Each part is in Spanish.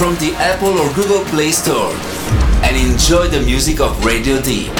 from the Apple or Google Play Store and enjoy the music of Radio Deep.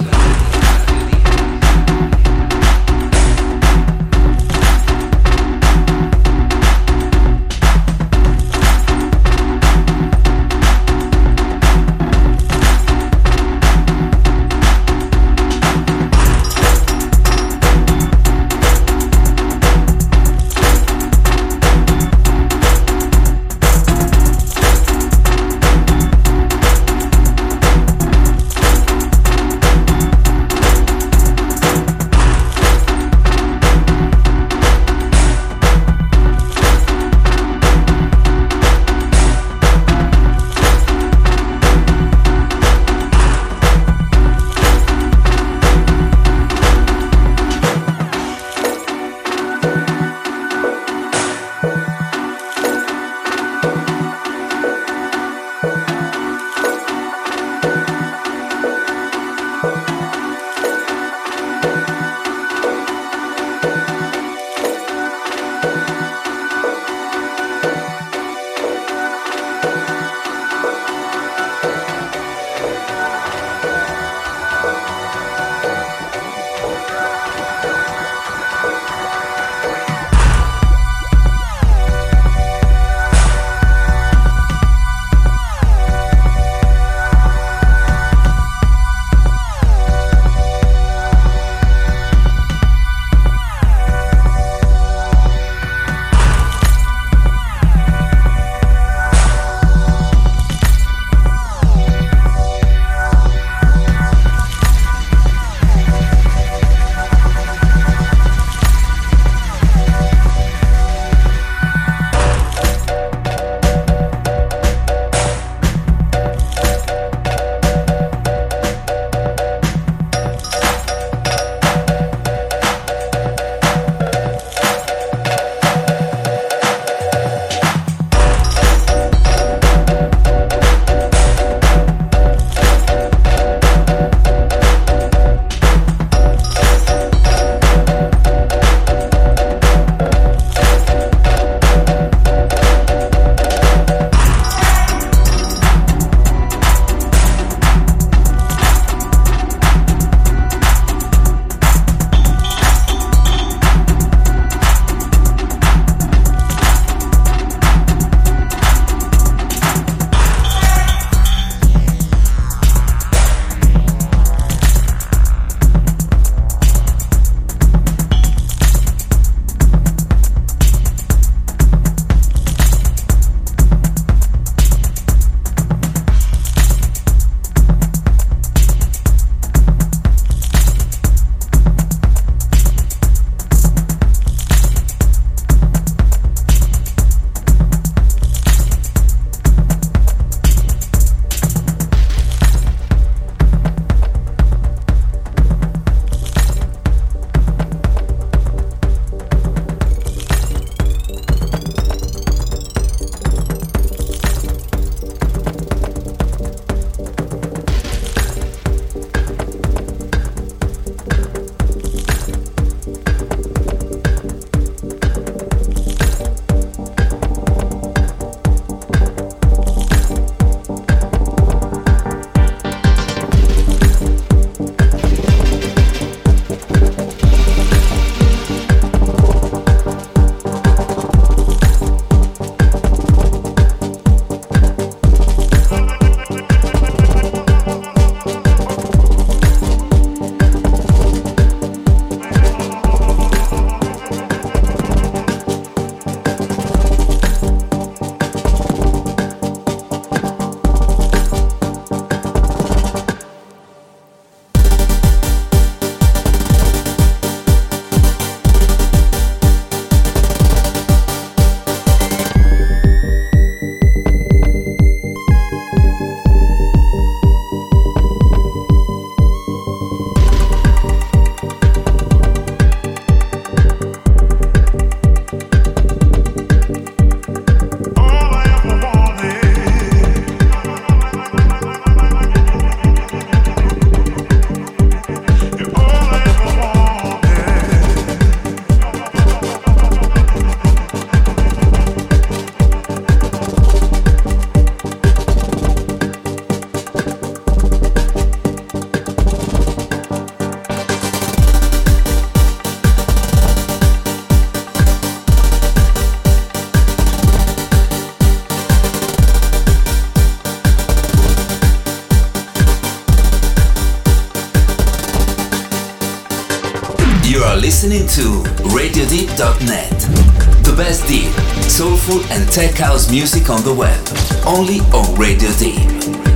And tech house music on the web. Only on Radio Deep.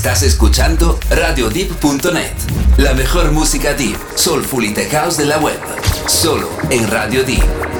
Estás escuchando RadioDeep.net, la mejor música deep, soulful y tech house de la web, solo en Radio Deep.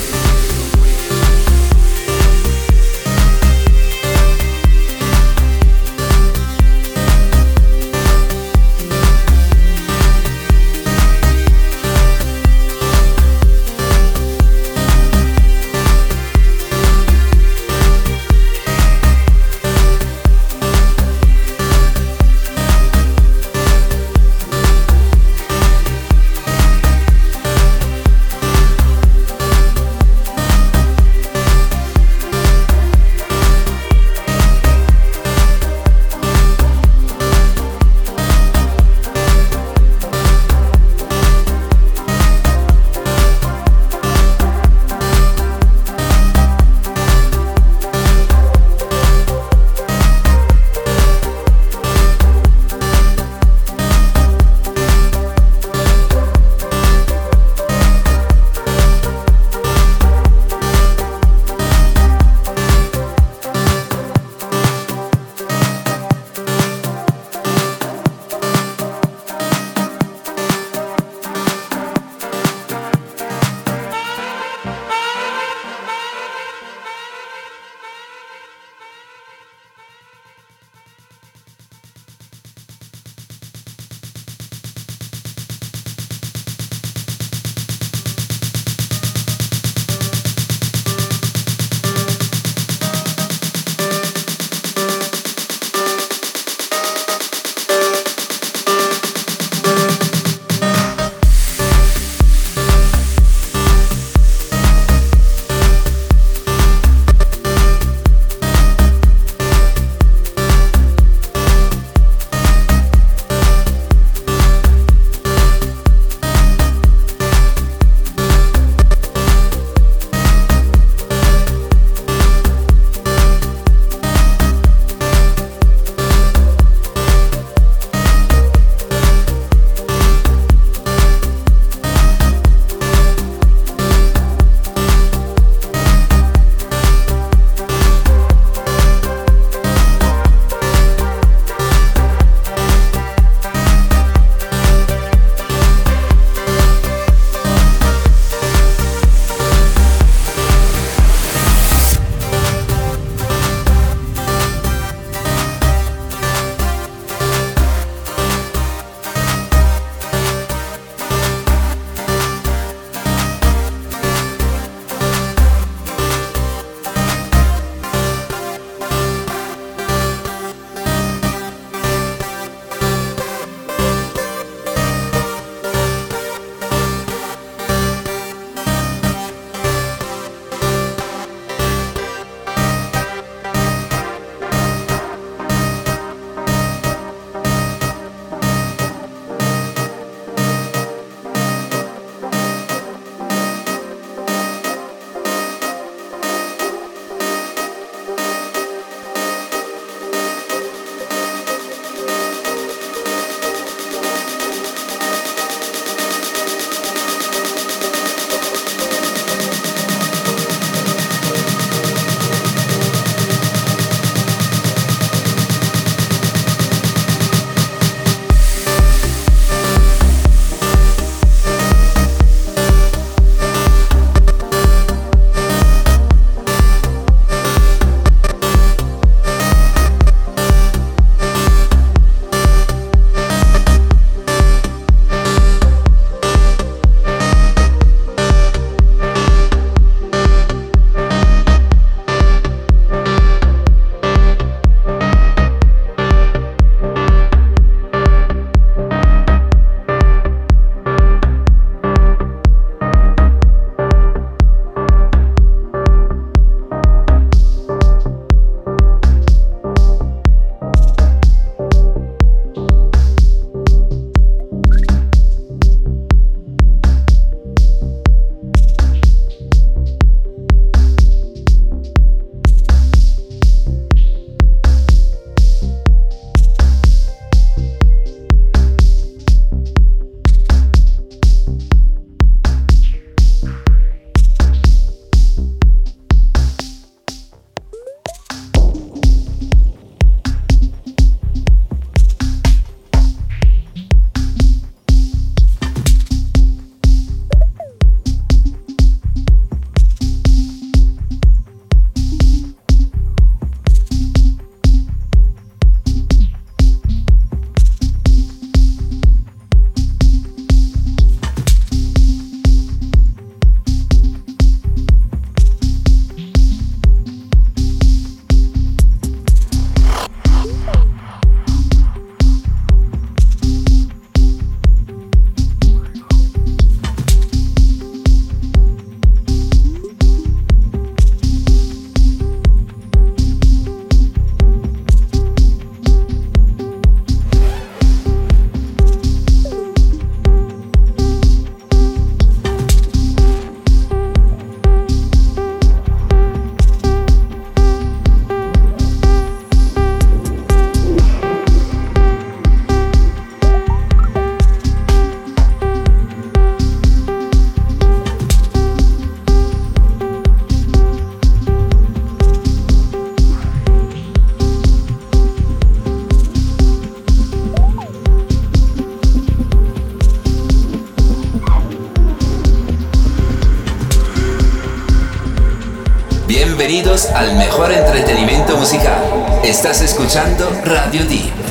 Estás escuchando Radio Deep.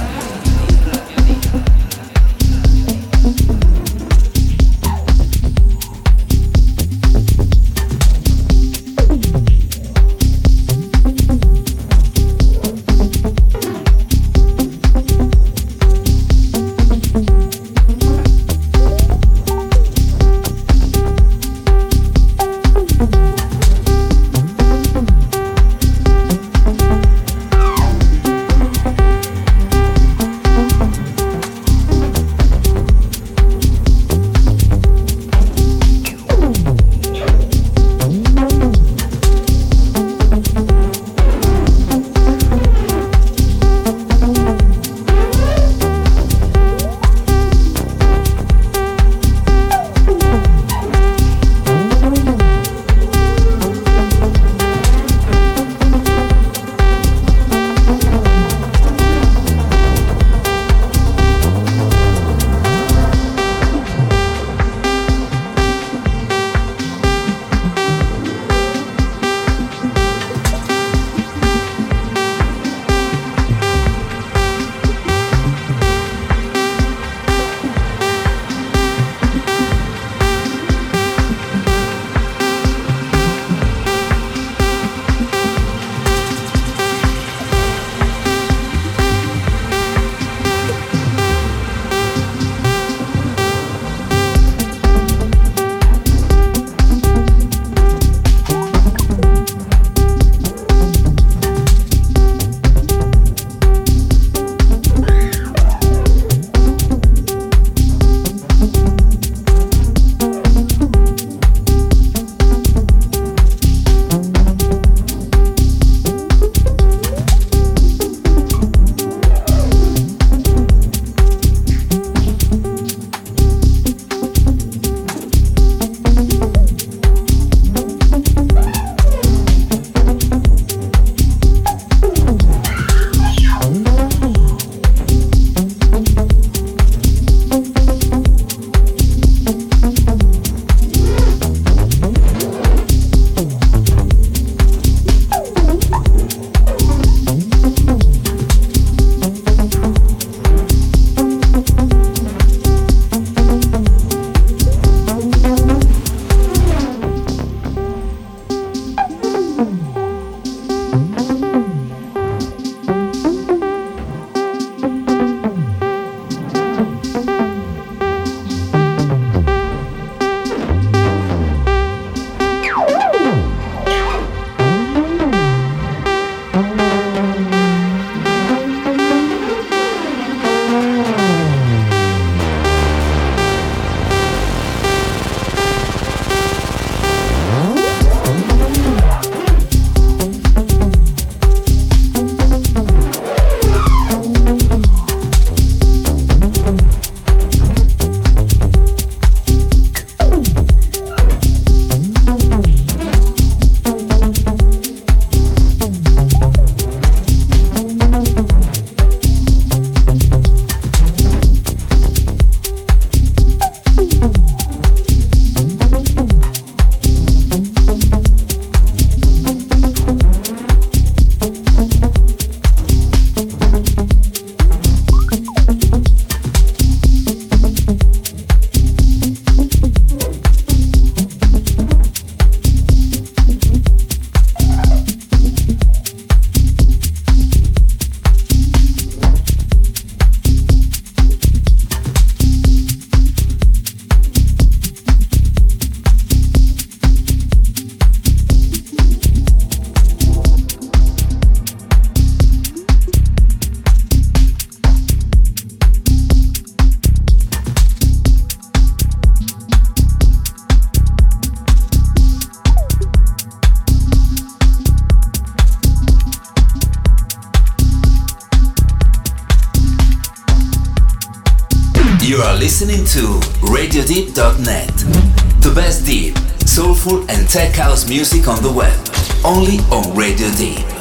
Music on the web, only on Radio Deep.